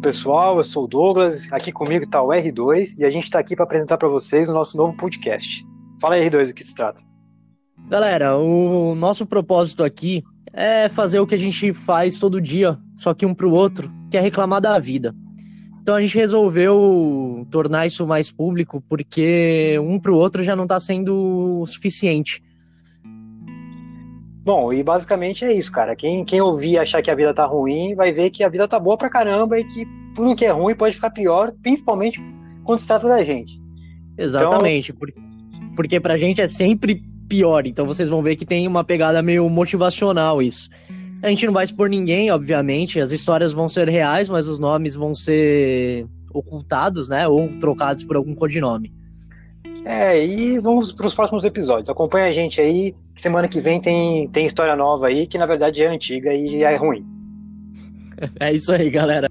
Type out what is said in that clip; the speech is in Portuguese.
pessoal, eu sou o Douglas, aqui comigo está o R2 e a gente está aqui para apresentar para vocês o nosso novo podcast. Fala aí, R2, do que se trata. Galera, o nosso propósito aqui é fazer o que a gente faz todo dia, só que um para o outro, que é reclamar da vida. Então a gente resolveu tornar isso mais público porque um para o outro já não está sendo suficiente. Bom, e basicamente é isso, cara. Quem, quem ouvir e achar que a vida tá ruim, vai ver que a vida tá boa pra caramba e que tudo que é ruim pode ficar pior, principalmente quando se trata da gente. Exatamente, então... porque, porque pra gente é sempre pior, então vocês vão ver que tem uma pegada meio motivacional isso. A gente não vai expor ninguém, obviamente, as histórias vão ser reais, mas os nomes vão ser ocultados, né, ou trocados por algum codinome. É, e vamos para os próximos episódios. Acompanha a gente aí. Semana que vem tem, tem história nova aí, que na verdade é antiga e é ruim. É isso aí, galera.